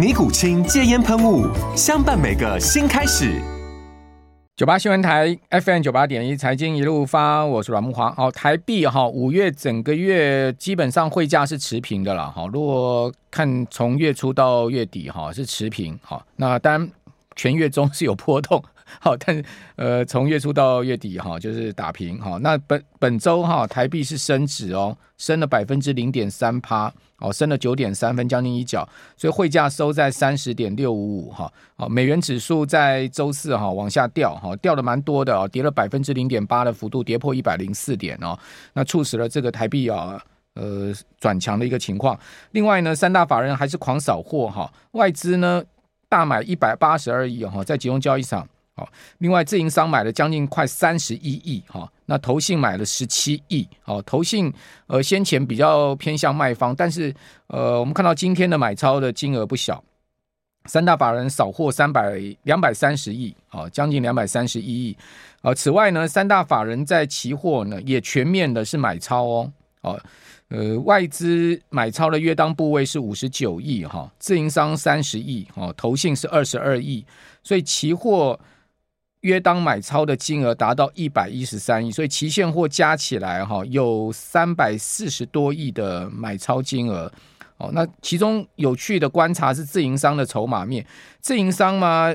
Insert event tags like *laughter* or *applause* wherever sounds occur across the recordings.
尼古清戒烟喷雾，相伴每个新开始。九八新闻台 FM 九八点一，财经一路发，我是阮木华。好，台币哈，五月整个月基本上汇价是持平的了。哈，如果看从月初到月底哈是持平。好，那当然全月中是有波动。*laughs* 好，但呃，从月初到月底哈，就是打平哈。那本本周哈，台币是升值哦，升了百分之零点三趴，哦，升了九点三分，将近一角，所以汇价收在三十点六五五哈。好，美元指数在周四哈往下掉哈，掉的蛮多的哦，跌了百分之零点八的幅度，跌破一百零四点哦，那促使了这个台币啊，呃，转强的一个情况。另外呢，三大法人还是狂扫货哈，外资呢大买一百八十二亿哈，在集中交易场。另外，自营商买了将近快三十一亿，哈，那投信买了十七亿，好，投信呃先前比较偏向卖方，但是呃我们看到今天的买超的金额不小，三大法人扫货三百两百三十亿，好，将近两百三十一亿，啊，此外呢，三大法人在期货呢也全面的是买超哦，哦，呃外资买超的约当部位是五十九亿，哈，自营商三十亿，哦，投信是二十二亿，所以期货。约当买超的金额达到一百一十三亿，所以期现货加起来哈有三百四十多亿的买超金额。哦，那其中有趣的观察是自营商的筹码面，自营商嘛，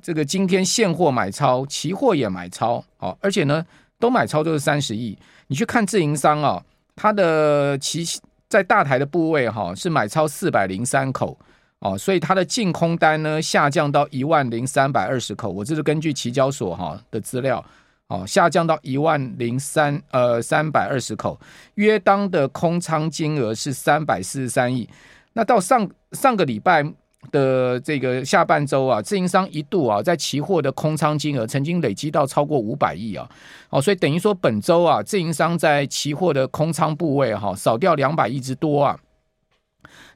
这个今天现货买超，期货也买超，哦，而且呢都买超都是三十亿。你去看自营商啊，它的期在大台的部位哈是买超四百零三口。哦，所以它的净空单呢下降到一万零三百二十口，我这是根据期交所哈的资料，哦，下降到一万零三呃三百二十口，约当的空仓金额是三百四十三亿。那到上上个礼拜的这个下半周啊，自营商一度啊在期货的空仓金额曾经累积到超过五百亿啊，哦，所以等于说本周啊，自营商在期货的空仓部位哈少掉两百亿之多啊。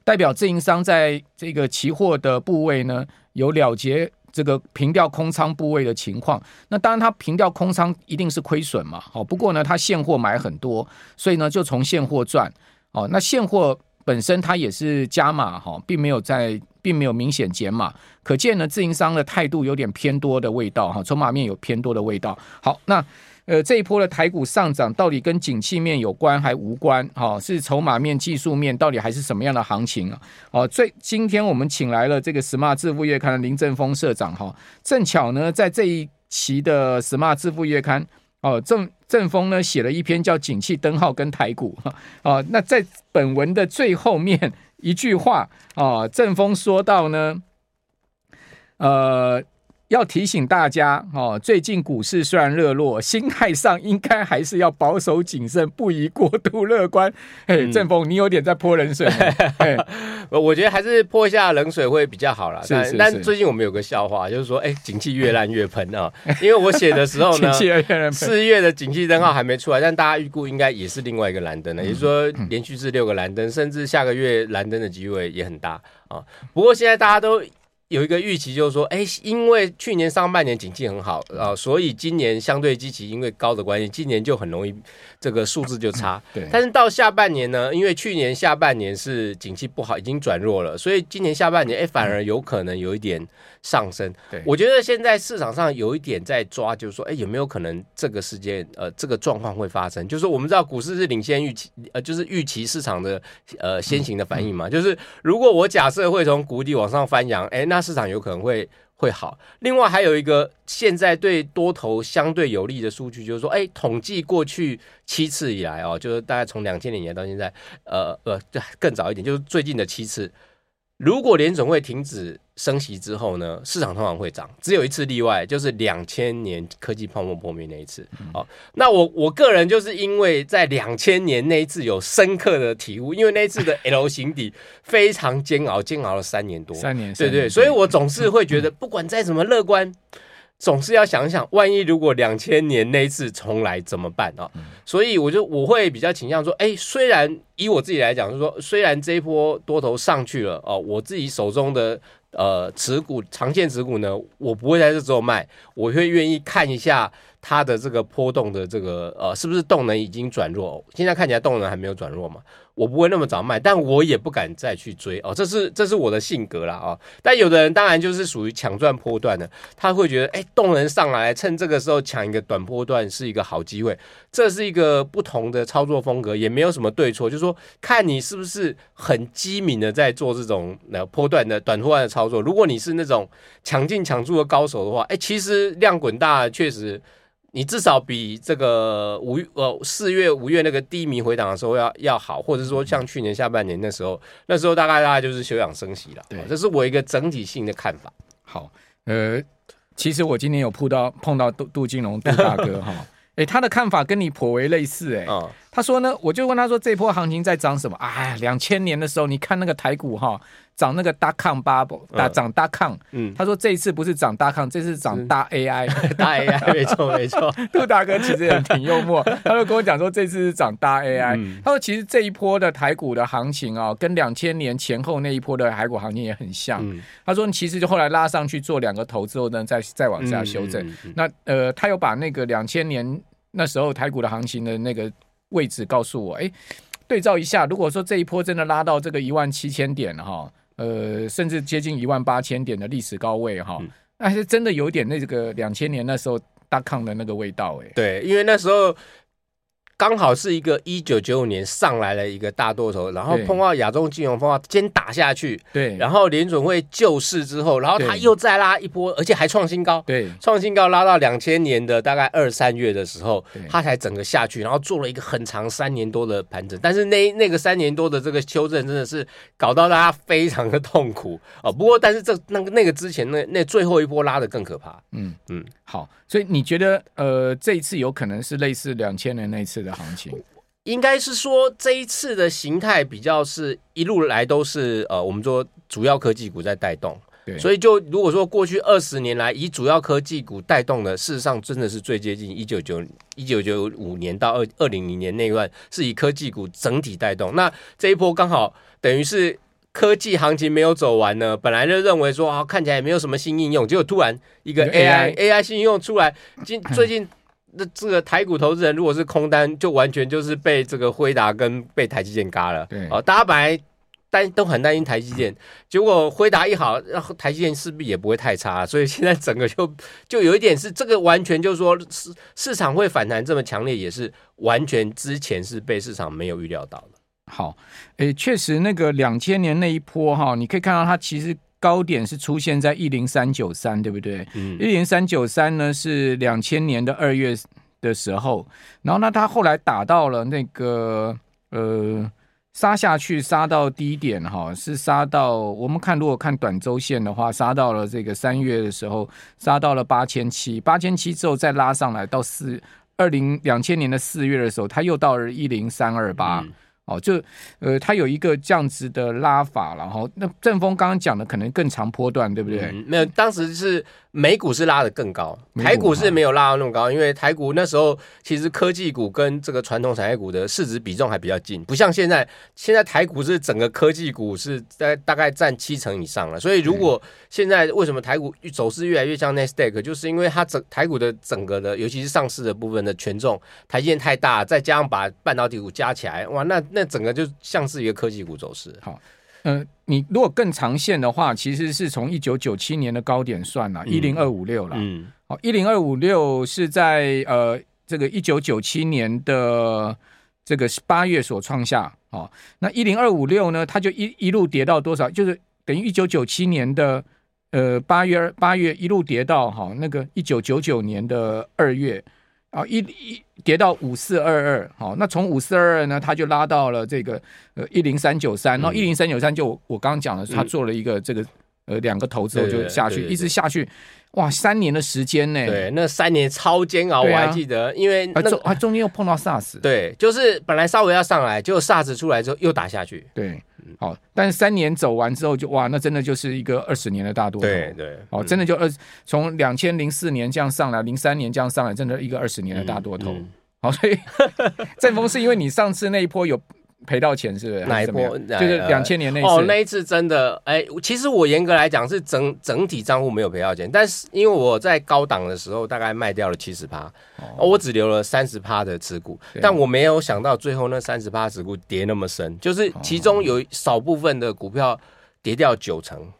代表自营商在这个期货的部位呢，有了结这个平掉空仓部位的情况。那当然，他平掉空仓一定是亏损嘛。好，不过呢，他现货买很多，所以呢，就从现货赚。哦，那现货本身它也是加码哈，并没有在，并没有明显减码。可见呢，自营商的态度有点偏多的味道哈，筹码面有偏多的味道。好，那。呃，这一波的台股上涨到底跟景气面有关还无关？哈、哦，是筹码面、技术面到底还是什么样的行情啊？哦，最今天我们请来了这个《Smart 致富月刊》的林正峰社长哈、正巧呢，在这一期的《Smart 致富月刊》哦，正正峰呢写了一篇叫《景气灯号跟台股》哈，哦，那在本文的最后面一句话啊，正峰说到呢，呃。要提醒大家哦，最近股市虽然热络，心态上应该还是要保守谨慎，不宜过度乐观。*laughs* 嘿，正峰，你有点在泼冷水。*laughs* 我觉得还是泼一下冷水会比较好啦。是是是，但最近我们有个笑话，就是说，哎，景气越烂越喷啊。*laughs* 因为我写的时候呢，四月的景气灯号还没出来，但大家预估应该也是另外一个蓝灯呢，也就是说，连续是六个蓝灯，甚至下个月蓝灯的机会也很大啊。不过现在大家都。有一个预期就是说，哎，因为去年上半年景气很好啊、呃，所以今年相对基期因为高的关系，今年就很容易这个数字就差。对。但是到下半年呢，因为去年下半年是景气不好，已经转弱了，所以今年下半年哎，反而有可能有一点上升。对。我觉得现在市场上有一点在抓，就是说，哎，有没有可能这个时间呃这个状况会发生？就是我们知道股市是领先预期，呃，就是预期市场的呃先行的反应嘛。就是如果我假设会从谷底往上翻扬，哎，那市场有可能会会好。另外还有一个现在对多头相对有利的数据，就是说，哎，统计过去七次以来哦，就是大概从两千年年到现在，呃呃，更早一点，就是最近的七次。如果联总会停止升息之后呢，市场通常会涨，只有一次例外，就是两千年科技泡沫破灭那一次。好、嗯，那我我个人就是因为在两千年那一次有深刻的体悟，因为那一次的 *laughs* L 型底非常煎熬，煎熬了三年多，三年，对对，所以我总是会觉得，不管再怎么乐观。嗯总是要想想，万一如果两千年那一次重来怎么办啊？嗯、所以我就我会比较倾向说，哎、欸，虽然以我自己来讲，就是说，虽然这一波多头上去了哦，我自己手中的呃持股长线持股呢，我不会在这时候卖，我会愿意看一下它的这个波动的这个呃是不是动能已经转弱，现在看起来动能还没有转弱嘛。我不会那么早卖，但我也不敢再去追哦，这是这是我的性格啦哦。但有的人当然就是属于抢赚波段的，他会觉得哎，动能上来，趁这个时候抢一个短波段是一个好机会，这是一个不同的操作风格，也没有什么对错，就是说看你是不是很机敏的在做这种呃波段的短波段的操作。如果你是那种抢进抢出的高手的话，哎，其实量滚大确实。你至少比这个五呃四月五月那个低迷回档的时候要要好，或者说像去年下半年那时候，那时候大概大概就是休养生息了。对，这是我一个整体性的看法。好，呃，其实我今天有碰到碰到杜杜金龙杜大哥哈，哎、欸，他的看法跟你颇为类似哎、欸。嗯。他说呢，我就问他说，这波行情在涨什么？哎，两千年的时候，你看那个台股哈。涨那个 dot com bubble，大涨 dot com。嗯，他说这一次不是涨 dot com，这次涨大 AI，*laughs* 大 AI，*laughs* 没错没错。杜大哥其实也挺幽默，*laughs* 他就跟我讲说这次是涨大 AI。嗯、他说其实这一波的台股的行情啊，跟两千年前后那一波的台股行情也很像。嗯、他说其实就后来拉上去做两个头之后呢，再再往下修正。那呃，他又把那个两千年那时候台股的行情的那个位置告诉我，哎，对照一下，如果说这一波真的拉到这个一万七千点哈。呃，甚至接近一万八千点的历史高位哈，那是真的有点那个两千年那时候大抗的那个味道哎。对，因为那时候。刚好是一个一九九五年上来了一个大多头，然后碰到亚洲金融风暴，先打下去。对，然后联准会救市之后，然后他又再拉一波，而且还创新高。对，创新高拉到两千年的大概二三月的时候，他才整个下去，然后做了一个很长三年多的盘整。但是那那个三年多的这个修正，真的是搞到大家非常的痛苦哦。不过，但是这那个那个之前那那最后一波拉的更可怕。嗯嗯，好，所以你觉得呃这一次有可能是类似两千年那一次的行情，应该是说这一次的形态比较是一路来都是呃，我们说主要科技股在带动，对，所以就如果说过去二十年来以主要科技股带动的，事实上真的是最接近一九九一九九五年到二二零零年那一段是以科技股整体带动。那这一波刚好等于是科技行情没有走完呢，本来就认为说啊看起来也没有什么新应用，结果突然一个 AI AI 新应用出来，今 *laughs* 最近。那这个台股投资人如果是空单，就完全就是被这个辉达跟被台积电嘎了。对哦，大家本来担都很担心台积电，结果辉达一好，然后台积电势必也不会太差，所以现在整个就就有一点是这个完全就是说市市场会反弹这么强烈，也是完全之前是被市场没有预料到的。好，诶，确实那个两千年那一波哈，你可以看到它其实。高点是出现在一零三九三，对不对？嗯，一零三九三呢是两千年的二月的时候，然后呢，它后来打到了那个呃杀下去，杀到低点哈，是杀到我们看如果看短周线的话，杀到了这个三月的时候，杀到了八千七，八千七之后再拉上来到四二零两千年的四月的时候，它又到了一零三二八。哦，就呃，它有一个这样子的拉法，然后那正峰刚刚讲的可能更长波段，对不对？嗯、没有，当时是。美股是拉的更高，台股是没有拉到那么高，因为台股那时候其实科技股跟这个传统产业股的市值比重还比较近，不像现在，现在台股是整个科技股是在大概占七成以上了。所以如果现在为什么台股走势越来越像 Nasdaq，就是因为它整台股的整个的，尤其是上市的部分的权重，台积电太大，再加上把半导体股加起来，哇，那那整个就像是一个科技股走势。好。嗯、呃，你如果更长线的话，其实是从一九九七年的高点算了，一零二五六了。嗯，好，一零二五六是在呃这个一九九七年的这个八月所创下。哦，那一零二五六呢，它就一一路跌到多少？就是等于一九九七年的呃八月八月一路跌到哈那个一九九九年的二月啊，一一跌到五四二二，好，那从五四二二呢，它就拉到了这个呃一零三九三，然后一零三九三就我刚刚讲的，它做了一个这个。呃，两个头之后就下去，一直下去，哇，三年的时间呢？对，那三年超煎熬，啊、我还记得，因为、那啊中间又碰到 SARS，对，就是本来稍微要上来，结果 SARS 出来之后又打下去，对，好，但是三年走完之后就哇，那真的就是一个二十年的大多头，对对，哦，真的就二从两千零四年这样上来，零三年这样上来，真的一个二十年的大多头，好、所以 *laughs* 正峰是因为你上次那一波有。赔到钱是不是？哪一波？就是两千年那次。哦，那一次真的，哎、欸，其实我严格来讲是整整体账户没有赔到钱，但是因为我在高档的时候大概卖掉了七十趴，我只留了三十趴的持股，但我没有想到最后那三十趴持股跌那么深，就是其中有少部分的股票跌掉九成。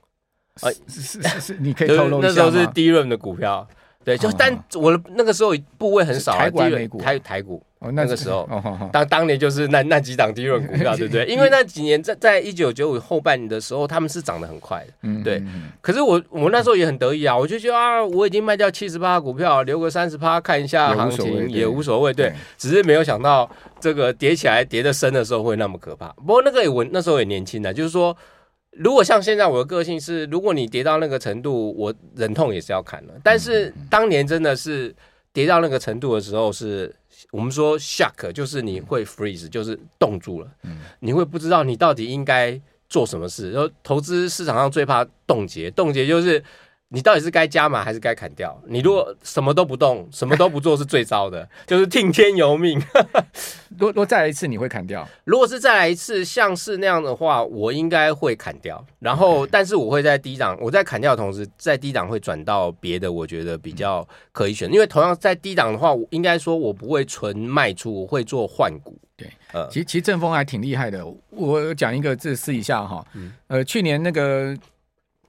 哎、呃，是是是是，你可以透露一下？那时候是低润的股票，对，就但我的那个时候部位很少，台股美股，台台股。哦，那个时候，*laughs* 当、哦、当年就是那那几档低润股票，*laughs* 对不对？因为那几年在在一九九五后半年的时候，他们是涨得很快的，嗯，对。可是我我那时候也很得意啊，我就觉得啊，我已经卖掉七十趴股票，留个三十趴看一下行情也无所谓，对，只是没有想到这个跌起来跌得深的时候会那么可怕。不过那个我那时候也年轻的，就是说，如果像现在我的个性是，如果你跌到那个程度，我忍痛也是要砍了。但是当年真的是跌到那个程度的时候是。我们说 shock 就是你会 freeze，就是冻住了，你会不知道你到底应该做什么事。然后投资市场上最怕冻结，冻结就是。你到底是该加码还是该砍掉？你如果什么都不动，什么都不做，是最糟的，*laughs* 就是听天由命。*laughs* 如果再来一次，你会砍掉？如果是再来一次，像是那样的话，我应该会砍掉。然后，但是我会在低档，我在砍掉的同时，在低档会转到别的，我觉得比较可以选。因为同样在低档的话，我应该说我不会纯卖出，我会做换股。对，呃，其实其实正风还挺厉害的。我讲一个，这试一下哈。呃，去年那个。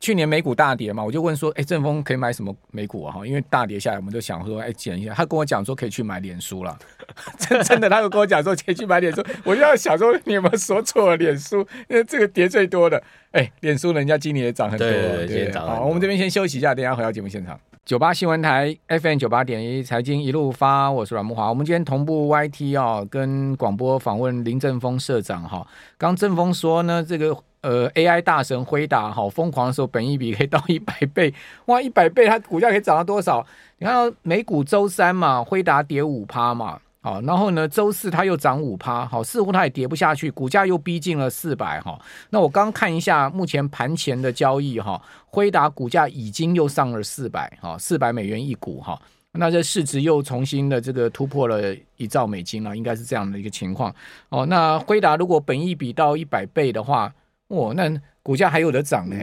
去年美股大跌嘛，我就问说，哎、欸，正风可以买什么美股啊？哈，因为大跌下来，我们就想说，哎、欸，捡一下。他跟我讲说，可以去买脸书了。*laughs* 真真的，他又跟我讲说，可以去买脸书。我就要想说，你有没有说错了？脸书，因为这个跌最多的，哎、欸，脸书人家今年也涨很多。对对对，对好，我们这边先休息一下，等一下回到节目现场。九八新闻台 FM 九八点一财经一路发，我是阮木华。我们今天同步 YT 啊、哦，跟广播访问林正峰社长哈。刚正峰说呢，这个。呃，AI 大神辉达好疯狂的时候，本一比可以到一百倍，*laughs* 哇，一百倍，它股价可以涨到多少？你看到美股周三嘛，辉达跌五趴嘛，好，然后呢，周四它又涨五趴，好，似乎它也跌不下去，股价又逼近了四百哈。那我刚看一下目前盘前的交易哈，辉达股价已经又上了四百哈，四百美元一股哈，那这市值又重新的这个突破了一兆美金了，应该是这样的一个情况哦。那辉达如果本益比到一百倍的话，哦，那股价还有的涨呢？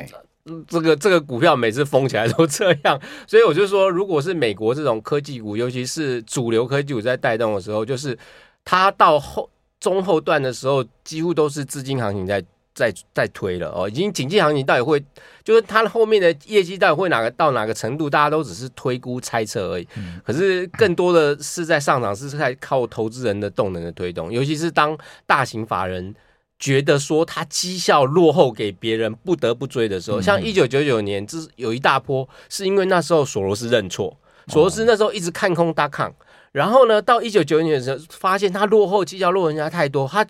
嗯，这个这个股票每次疯起来都这样，所以我就说，如果是美国这种科技股，尤其是主流科技股在带动的时候，就是它到后中后段的时候，几乎都是资金行情在在在推了哦，已经经济行情到底会，就是它后面的业绩到底会哪个到哪个程度，大家都只是推估猜测而已。可是更多的是在上涨，是在靠投资人的动能的推动，尤其是当大型法人。觉得说他绩效落后给别人，不得不追的时候，像一九九九年，这是有一大波，是因为那时候索罗斯认错，索罗斯那时候一直看空大康，然后呢，到一九九九年的时候，发现他落后绩效落人家太多，他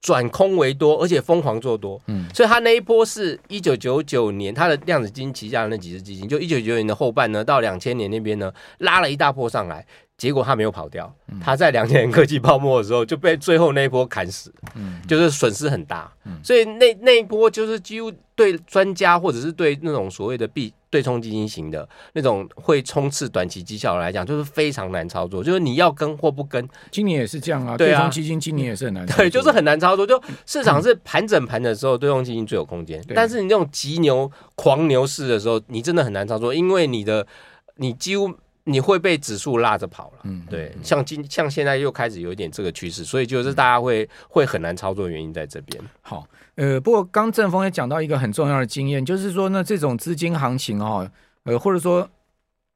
转空为多，而且疯狂做多，嗯，所以他那一波是一九九九年他的量子基金旗下的那几只基金，就一九九九年的后半呢，到两千年那边呢，拉了一大波上来。结果他没有跑掉，他在两千年科技泡沫的时候就被最后那一波砍死，嗯，就是损失很大，嗯，所以那那一波就是几乎对专家或者是对那种所谓的币对冲基金型的那种会冲刺短期绩效来讲，就是非常难操作，就是你要跟或不跟。今年也是这样啊，对冲基金今年也是很难操作，对，就是很难操作。就市场是盘整盘的时候，对冲基金最有空间，但是你那种急牛狂牛市的时候，你真的很难操作，因为你的你几乎。你会被指数拉着跑了，嗯，对，像今像现在又开始有一点这个趋势，所以就是大家会会很难操作的原因在这边。好，呃，不过刚正峰也讲到一个很重要的经验，就是说呢，这种资金行情哦，呃，或者说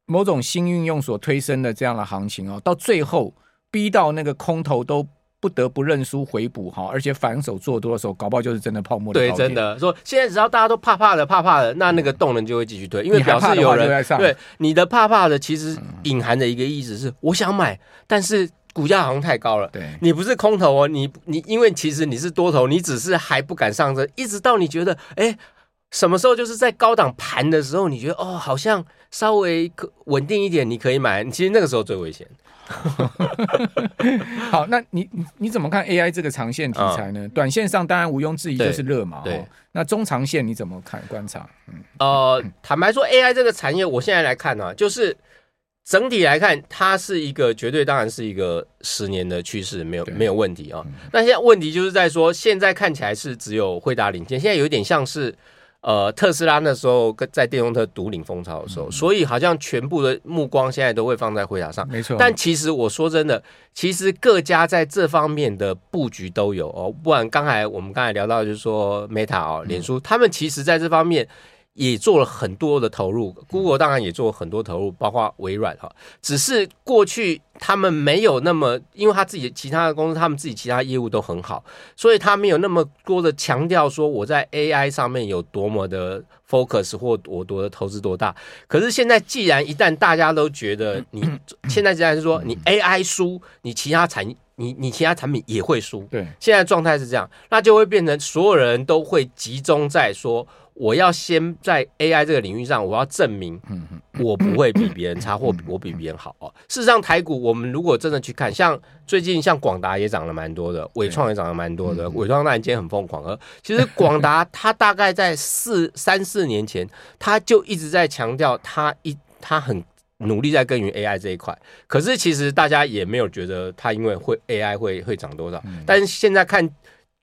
某种新运用所推升的这样的行情哦，到最后逼到那个空头都不得不认输回补哈，而且反手做多的时候，搞不好就是真的泡沫的。对，真的说现在只要大家都怕怕的怕怕的，那那个动能就会继续推，因为表示有人对你的怕怕的，其实隐含的一个意思是我想买，但是股价好像太高了。对，你不是空头哦，你你因为其实你是多头，你只是还不敢上车，一直到你觉得哎，什么时候就是在高档盘的时候，你觉得哦好像稍微可稳定一点，你可以买，其实那个时候最危险。*laughs* 好，那你你你怎么看 AI 这个长线题材呢？嗯、短线上当然毋庸置疑就是热嘛。对，那中长线你怎么看观察？嗯，呃，坦白说，AI 这个产业，我现在来看呢、啊，就是整体来看，它是一个绝对，当然是一个十年的趋势，没有没有问题啊。那、嗯、现在问题就是在说，现在看起来是只有惠达领先，现在有点像是。呃，特斯拉那时候跟在电动车独领风潮的时候，嗯、所以好像全部的目光现在都会放在辉达上。没错，但其实我说真的，其实各家在这方面的布局都有哦。不然刚才我们刚才聊到，就是说 Meta 哦，脸书，他们其实在这方面。也做了很多的投入，Google 当然也做了很多投入，包括微软哈。只是过去他们没有那么，因为他自己其他的公司，他们自己其他业务都很好，所以他没有那么多的强调说我在 AI 上面有多么的 focus 或我多的投资多大。可是现在既然一旦大家都觉得你 *coughs* 现在既然是说你 AI 输，你其他产你你其他产品也会输，对，现在状态是这样，那就会变成所有人都会集中在说。我要先在 AI 这个领域上，我要证明我不会比别人差，或我比别人好哦。事实上，台股我们如果真的去看，像最近像广达也涨了蛮多的，伟创也涨了蛮多的。伟创那然今天很疯狂，而其实广达 *laughs* 它大概在四三四年前，它就一直在强调它一它很努力在耕耘 AI 这一块。可是其实大家也没有觉得它因为会 AI 会会涨多少，但是现在看。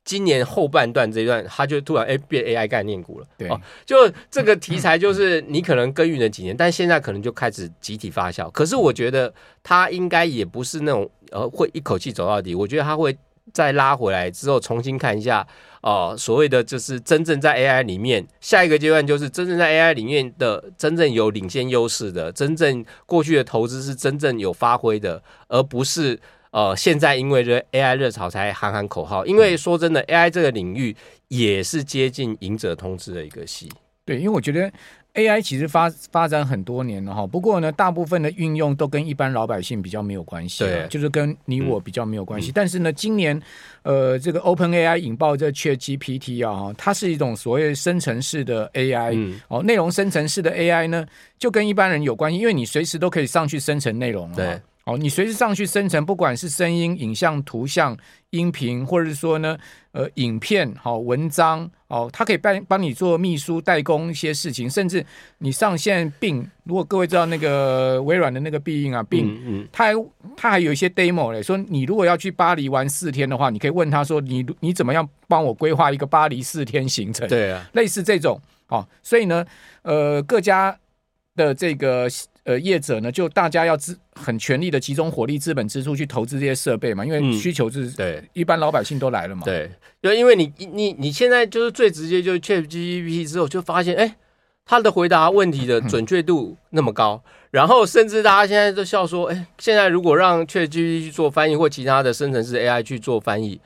今年后半段这一段，它就突然哎变 AI 概念股了。对，哦，就这个题材，就是你可能耕耘了几年，但现在可能就开始集体发酵。可是我觉得它应该也不是那种呃会一口气走到底。我觉得它会再拉回来之后，重新看一下哦，呃，所谓的就是真正在 AI 里面，下一个阶段就是真正在 AI 里面的真正有领先优势的，真正过去的投资是真正有发挥的，而不是。呃，现在因为这 AI 热潮才喊喊口号，因为说真的，AI 这个领域也是接近赢者通吃的一个戏。对，因为我觉得 AI 其实发发展很多年了哈，不过呢，大部分的运用都跟一般老百姓比较没有关系，对，就是跟你我比较没有关系。嗯、但是呢，今年呃，这个 OpenAI 引爆这 ChatGPT 啊，它是一种所谓生成式的 AI，、嗯、哦，内容生成式的 AI 呢，就跟一般人有关系，因为你随时都可以上去生成内容，对。哦，你随时上去生成，不管是声音、影像、图像、音频，或者是说呢，呃，影片、好、哦、文章，哦，它可以帮帮你做秘书、代工一些事情，甚至你上线 Bing，如果各位知道那个微软的那个必应啊嗯，它还它还有一些 demo 嘞，说你如果要去巴黎玩四天的话，你可以问他说，你你怎么样帮我规划一个巴黎四天行程？对啊，类似这种，哦，所以呢，呃，各家的这个。呃，业者呢，就大家要资很全力的集中火力、资本支出去投资这些设备嘛，因为需求是对一般老百姓都来了嘛。对，就因为你你你现在就是最直接，就是 ChatGPT 之后就发现，哎，他的回答问题的准确度那么高，嗯、然后甚至大家现在都笑说，哎，现在如果让 ChatGPT 去做翻译或其他的生成式 AI 去做翻译，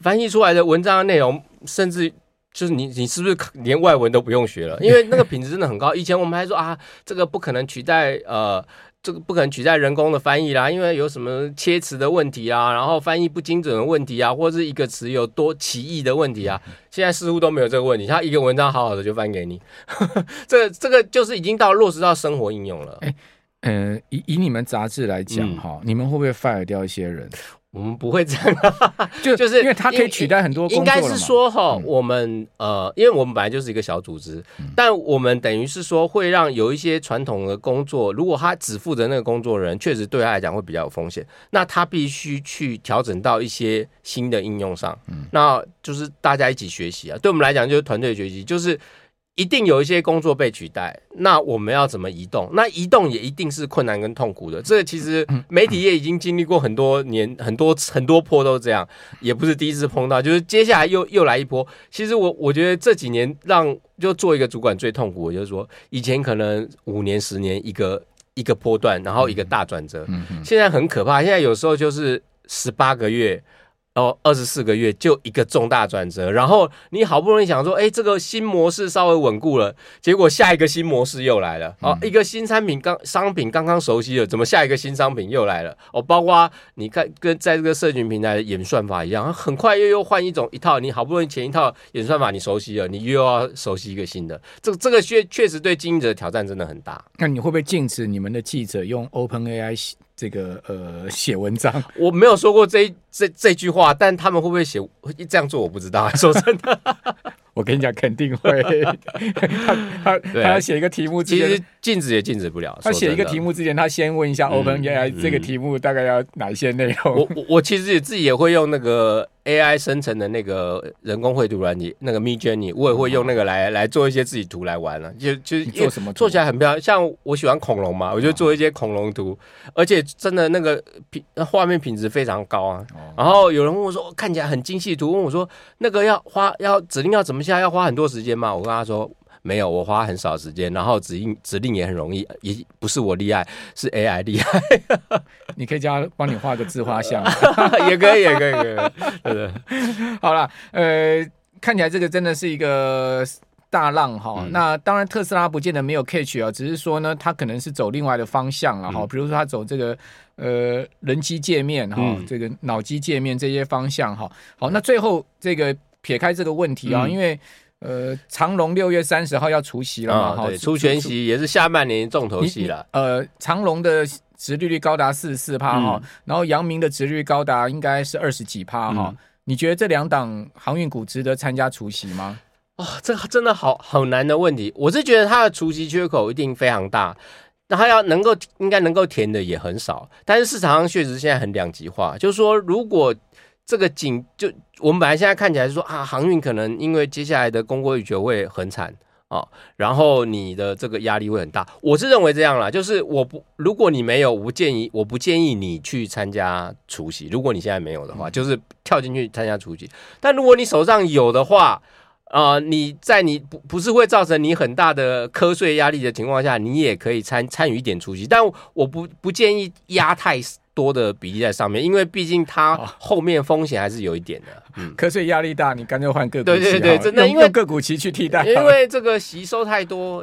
翻译出来的文章的内容，甚至。就是你，你是不是连外文都不用学了？因为那个品质真的很高。以前我们还说啊，这个不可能取代呃，这个不可能取代人工的翻译啦，因为有什么切词的问题啊，然后翻译不精准的问题啊，或者是一个词有多歧义的问题啊。现在似乎都没有这个问题，他一个文章好好的就翻给你。*laughs* 这个这个就是已经到落实到生活应用了。哎，呃，以以你们杂志来讲哈，嗯、你们会不会 fire 掉一些人？我们不会这样，*laughs* 就就是因为它可以取代很多工作。应该是说哈，我们呃，因为我们本来就是一个小组织，但我们等于是说会让有一些传统的工作，如果他只负责那个工作的人，确实对他来讲会比较有风险。那他必须去调整到一些新的应用上，那就是大家一起学习啊。对我们来讲，就是团队学习，就是。一定有一些工作被取代，那我们要怎么移动？那移动也一定是困难跟痛苦的。这个其实媒体业已经经历过很多年、很多很多波都这样，也不是第一次碰到。就是接下来又又来一波。其实我我觉得这几年让就做一个主管最痛苦，就是说以前可能五年、十年一个一个波段，然后一个大转折。现在很可怕，现在有时候就是十八个月。哦，二十四个月就一个重大转折，然后你好不容易想说，哎，这个新模式稍微稳固了，结果下一个新模式又来了。哦，一个新产品刚商品刚刚熟悉了，怎么下一个新商品又来了？哦，包括你看跟在这个社群平台的演算法一样，很快又又换一种一套，你好不容易前一套演算法你熟悉了，你又要熟悉一个新的，这个这个确确实对经营者的挑战真的很大。那你会不会禁止你们的记者用 OpenAI？这个呃，写文章，*laughs* 我没有说过这这这句话，但他们会不会写这样做，我不知道。*laughs* 说真的，*laughs* 我跟你讲，肯定会。他他他要写一个题目，其实禁止也禁止不了。他写一个题目之前，他先问一下 OpenAI、嗯、这个题目大概要哪一些内容。我我我其实也自己也会用那个。AI 生成的那个人工绘图软体，那个 Midjourney，我也会用那个来来做一些自己图来玩了，就就做什么做起来很漂亮。像我喜欢恐龙嘛，我就做一些恐龙图，而且真的那个品画面品质非常高啊。然后有人问我说，看起来很精细图，问我说那个要花要指令要怎么下，要花很多时间吗？我跟他说。没有，我花很少时间，然后指令指令也很容易，也不是我厉害，是 AI 厉害。*laughs* 你可以叫他帮你画个自画像，*laughs* 也可以，也可以，可以。对对，好了，呃，看起来这个真的是一个大浪哈。嗯、那当然，特斯拉不见得没有 catch 啊，只是说呢，它可能是走另外的方向了哈。嗯、比如说，它走这个呃人机界面哈，嗯、这个脑机界面这些方向哈。好，那最后这个撇开这个问题啊，嗯、因为。呃，长隆六月三十号要除息了嘛？哈、哦，对，除全息也是下半年重头戏了。呃，长隆的殖利率高达四十四趴哈，嗯、然后阳明的殖利率高达应该是二十几趴哈。嗯、你觉得这两档航运股值得参加除息吗？哦，这真的好好难的问题。我是觉得它的除息缺口一定非常大，那它要能够应该能够填的也很少。但是市场上确实现在很两极化，就是说如果。这个景就我们本来现在看起来是说啊，航运可能因为接下来的供过于求会很惨啊，然后你的这个压力会很大。我是认为这样啦，就是我不如果你没有，我不建议，我不建议你去参加除夕。如果你现在没有的话，就是跳进去参加除夕。但如果你手上有的话，啊、呃，你在你不不是会造成你很大的瞌睡压力的情况下，你也可以参参与一点除息。但我不不建议压太死。多的比例在上面，因为毕竟它后面风险还是有一点的。嗯，瞌睡压力大，你干脆换个股。对对对，真的，因为用个股期去替代，因为这个吸收太多。